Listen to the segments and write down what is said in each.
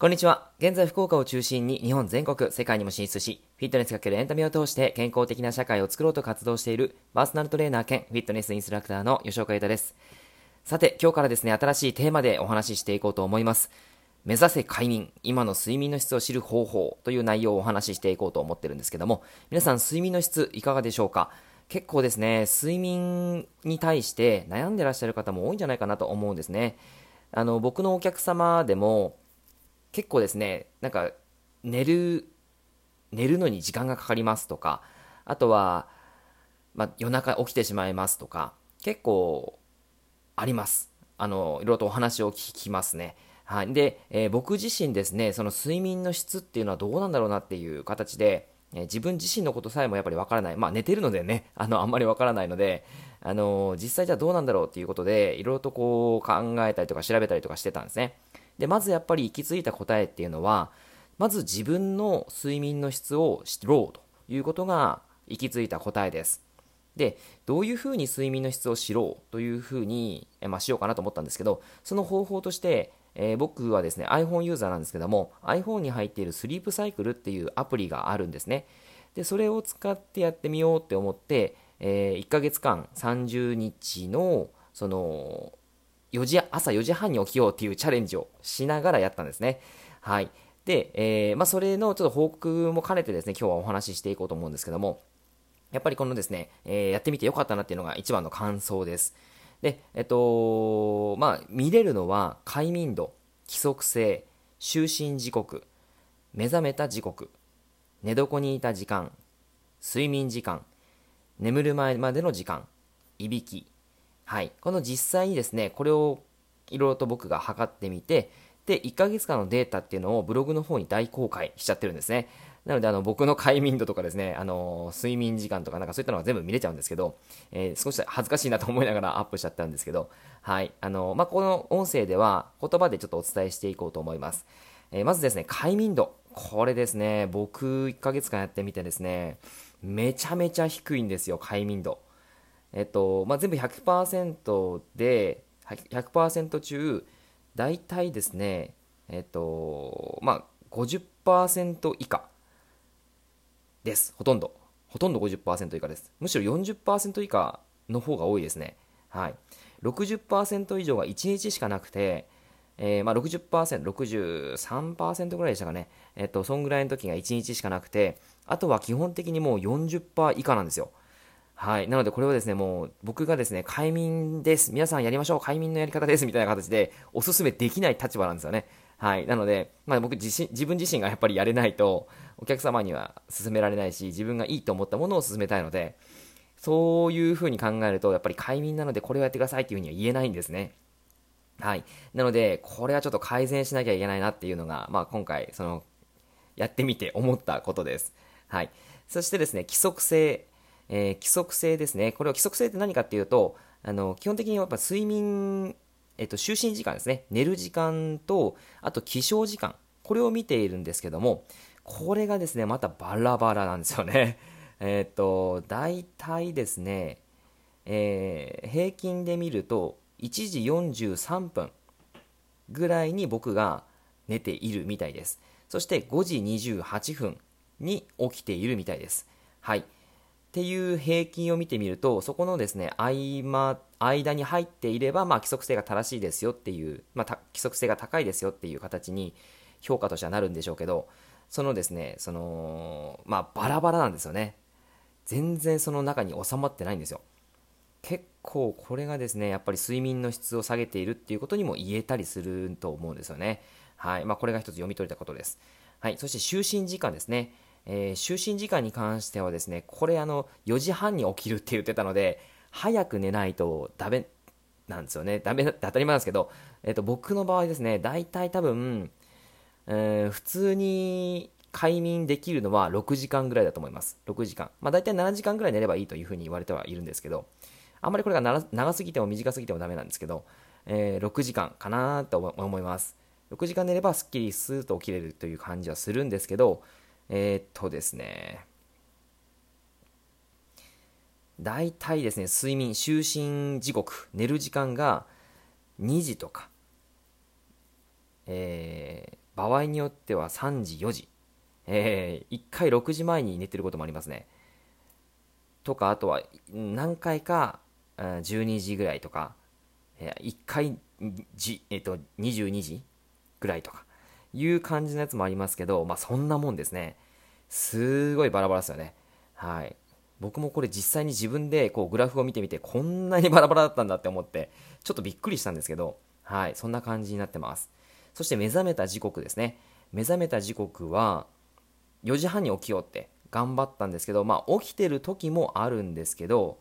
こんにちは。現在福岡を中心に日本全国、世界にも進出し、フィットネスかけるエンタメを通して健康的な社会を作ろうと活動しているパーソナルトレーナー兼フィットネスインストラクターの吉岡優太です。さて、今日からですね、新しいテーマでお話ししていこうと思います。目指せ快眠、今の睡眠の質を知る方法という内容をお話ししていこうと思ってるんですけども、皆さん睡眠の質いかがでしょうか？結構ですね、睡眠に対して悩んでらっしゃる方も多いんじゃないかなと思うんですね。あの、僕のお客様でも、結構ですね、なんか、寝る、寝るのに時間がかかりますとか、あとは、まあ、夜中起きてしまいますとか、結構、あります。あの、いろいろとお話を聞きますね。はい。で、えー、僕自身ですね、その睡眠の質っていうのはどうなんだろうなっていう形で、え、自分自身のことさえもやっぱりわからない。まあ、寝てるのでね、あの、あんまりわからないので、あの実際じゃあどうなんだろうっていうことで、いろいろとこう考えたりとか調べたりとかしてたんですね。で、まずやっぱり行き着いた答えっていうのは、まず自分の睡眠の質を知ろうということが行き着いた答えです。で、どういうふうに睡眠の質を知ろうというふうに、えまあ、しようかなと思ったんですけど、その方法として、えー、僕はですね、iPhone ユーザーなんですけども、iPhone に入っているスリープサイクルっていうアプリがあるんですね。で、それを使ってやってみようって思って、えー、1ヶ月間30日の、その、4時、朝4時半に起きようっていうチャレンジをしながらやったんですね。はい。で、えー、まあ、それのちょっと報告も兼ねてですね、今日はお話ししていこうと思うんですけども、やっぱりこのですね、えー、やってみてよかったなっていうのが一番の感想です。で、えっと、まあ、見れるのは、快眠度、規則性、就寝時刻、目覚めた時刻、寝床にいた時間、睡眠時間、眠る前までの時間、いびき、はい。この実際にですね、これをいろいろと僕が測ってみて、で、1ヶ月間のデータっていうのをブログの方に大公開しちゃってるんですね。なので、あの、僕の快眠度とかですね、あの、睡眠時間とかなんかそういったのが全部見れちゃうんですけど、えー、少し恥ずかしいなと思いながらアップしちゃったんですけど、はい。あの、まあ、この音声では言葉でちょっとお伝えしていこうと思います。えー、まずですね、快眠度。これですね、僕1ヶ月間やってみてですね、めちゃめちゃ低いんですよ、快眠度。えっと、まあ、全部100%で、100%中、大体ですね、えっと、まあ、50%以下です。ほとんど。ほとんど50%以下です。むしろ40%以下の方が多いですね。はい。60%以上が1日しかなくて、えー、まあ60%、63%ぐらいでしたかね。えっと、そんぐらいの時が1日しかなくて、あとは基本的にもう40%以下なんですよ。はい。なのでこれはですね、もう僕がですね、快眠です。皆さんやりましょう。快眠のやり方です。みたいな形でおすすめできない立場なんですよね。はい。なので、まあ僕自身、自分自身がやっぱりやれないと、お客様には勧められないし、自分がいいと思ったものを勧めたいので、そういうふうに考えると、やっぱり快眠なのでこれをやってくださいっていうふうには言えないんですね。はい。なので、これはちょっと改善しなきゃいけないなっていうのが、まあ今回、その、やってみて思ったことです。はい。そしてですね、規則性。えー、規則性ですね。これは規則性って何かっていうと、あの、基本的にやっぱ睡眠、えっと、就寝時間ですね。寝る時間と、あと起床時間。これを見ているんですけども、これがですね、またバラバラなんですよね。えっと、大体ですね、えー、平均で見ると、1時43分ぐらいに僕が寝ているみたいです。そして5時28分に起きているみたいです。はい。っていう平均を見てみると、そこのですね、合間、間に入っていれば、まあ、規則性が正しいですよっていう、まあ、規則性が高いですよっていう形に評価としてはなるんでしょうけど、そのですね、その、まあ、バラバラなんですよね。全然その中に収まってないんですよ。結構これがですね、やっぱり睡眠の質を下げているっていうことにも言えたりすると思うんですよね。はい。まあ、これが一つ読み取れたことです。はい。そして就寝時間ですね。えー、就寝時間に関してはですね、これあの、4時半に起きるって言ってたので、早く寝ないとダメなんですよね。ダメって当たり前なんですけど、えっ、ー、と、僕の場合ですね、大体多分、えー、普通に快眠できるのは6時間ぐらいだと思います。6時間。まあ大体7時間ぐらい寝ればいいというふうに言われてはいるんですけど、あんまりこれが長すぎても短すぎてもダメなんですけど、えー、6時間かなと思います。6時間寝ればすっきりスーッと起きれるという感じはするんですけど、えー、っとですね、大体ですね、睡眠、就寝時刻、寝る時間が2時とか、えー、場合によっては3時、4時。えー、1回6時前に寝てることもありますね。とか、あとは何回か12時ぐらいとか、え、1回じ、えーと、22時ぐらいとかいう感じのやつもありますけど、まあそんなもんですね。すごいバラバラですよね。はい。僕もこれ実際に自分でこうグラフを見てみてこんなにバラバラだったんだって思ってちょっとびっくりしたんですけど、はい、そんな感じになってます。そして目覚めた時刻ですね。目覚めた時刻は4時半に起きようって頑張ったんですけど、まあ、起きてる時もあるんですけど、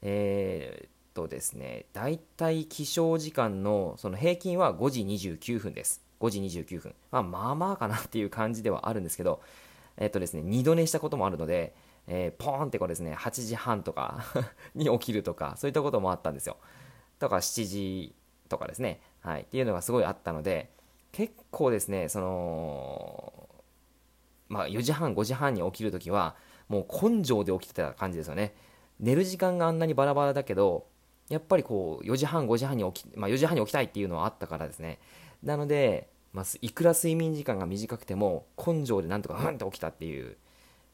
えー、っとですね、大体起床時間のその平均は5時29分です。5時29分。まあ、まあまあかなっていう感じではあるんですけど、え、っとですね、二度寝したこともあるので、えー、ポーンってこうですね、8時半とか に起きるとか、そういったこともあったんですよ。とか7時とかですね、はい、っていうのがすごいあったので、結構ですね、その、まあ、4時半、5時半に起きるときは、もう根性で起きてた感じですよね。寝る時間があんなにバラバラだけど、やっぱりこう、4時半、5時半に起き、まあ、4時半に起きたいっていうのはあったからですね。なので、まあ、いくら睡眠時間が短くても、根性でなんとかふんって起きたっていう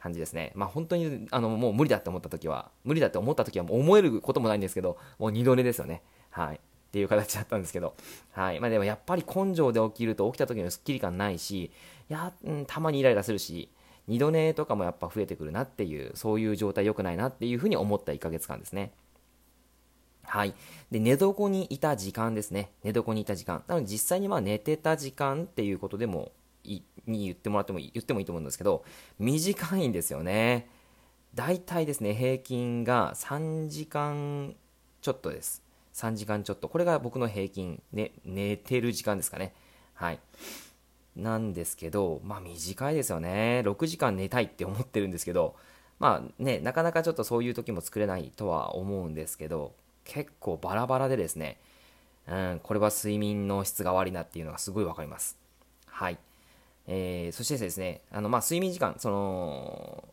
感じですね。まあ、本当に、あの、もう無理だって思った時は、無理だって思った時はもう思えることもないんですけど、もう二度寝ですよね。はい。っていう形だったんですけど。はい。まあ、でもやっぱり根性で起きると起きた時のスッキリ感ないし、や、うん、たまにイライラするし、二度寝とかもやっぱ増えてくるなっていう、そういう状態良くないなっていうふうに思った1ヶ月間ですね。はい。で、寝床にいた時間ですね。寝床にいた時間。なので実際にまあ寝てた時間っていうことでもいに言ってもらってもいい言ってもいいと思うんですけど、短いんですよね。大体ですね、平均が3時間ちょっとです。3時間ちょっと。これが僕の平均、ね、寝てる時間ですかね。はい。なんですけど、まあ短いですよね。6時間寝たいって思ってるんですけど、まあね、なかなかちょっとそういう時も作れないとは思うんですけど、結構バラバラでですね、うん、これは睡眠の質が悪いなっていうのがすごいわかります。はい。えー、そしてですね、あの、まあ、睡眠時間、その、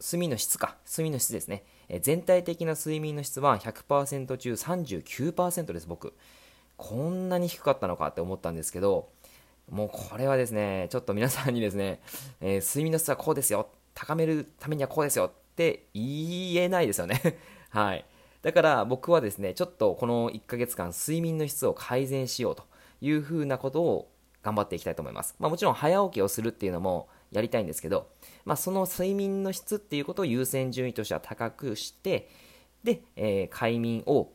睡眠の質か、睡眠の質ですね。え、全体的な睡眠の質は100%中39%です、僕。こんなに低かったのかって思ったんですけど、もうこれはですね、ちょっと皆さんにですね、えー、睡眠の質はこうですよ、高めるためにはこうですよって言えないですよね。はい。だから僕はですね、ちょっとこの1ヶ月間睡眠の質を改善しようというふうなことを頑張っていきたいと思います。まあ、もちろん早起きをするっていうのもやりたいんですけど、まあ、その睡眠の質っていうことを優先順位としては高くして、で、えー、快眠を、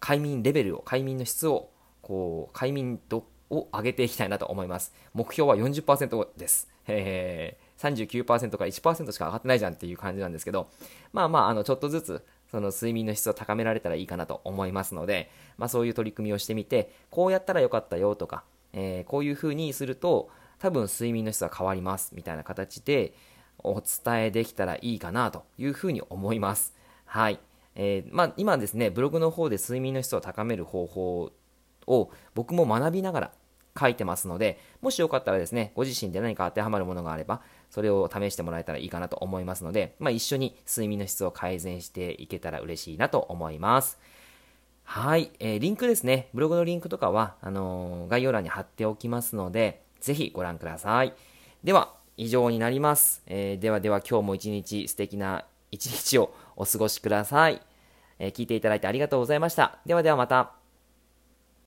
快眠レベルを、快眠の質を、こう、快眠度を上げていきたいなと思います。目標は40%です。えー、39%から1%しか上がってないじゃんっていう感じなんですけど、まあまあ、あの、ちょっとずつ、その睡眠の質を高められたらいいかなと思いますので、まあそういう取り組みをしてみて、こうやったらよかったよとか、えー、こういう風にすると、多分睡眠の質は変わります、みたいな形でお伝えできたらいいかなという風に思います。はい。えー、まあ今ですね、ブログの方で睡眠の質を高める方法を僕も学びながら書いてますので、もしよかったらですね、ご自身で何か当てはまるものがあれば、それを試してもらえたらいいかなと思いますので、まあ、一緒に睡眠の質を改善していけたら嬉しいなと思います。はい、えー、リンクですね、ブログのリンクとかは、あのー、概要欄に貼っておきますので、ぜひご覧ください。では、以上になります。えー、ではでは今日も一日素敵な一日をお過ごしください。え聞いていただいてありがとうございました。ではではまた。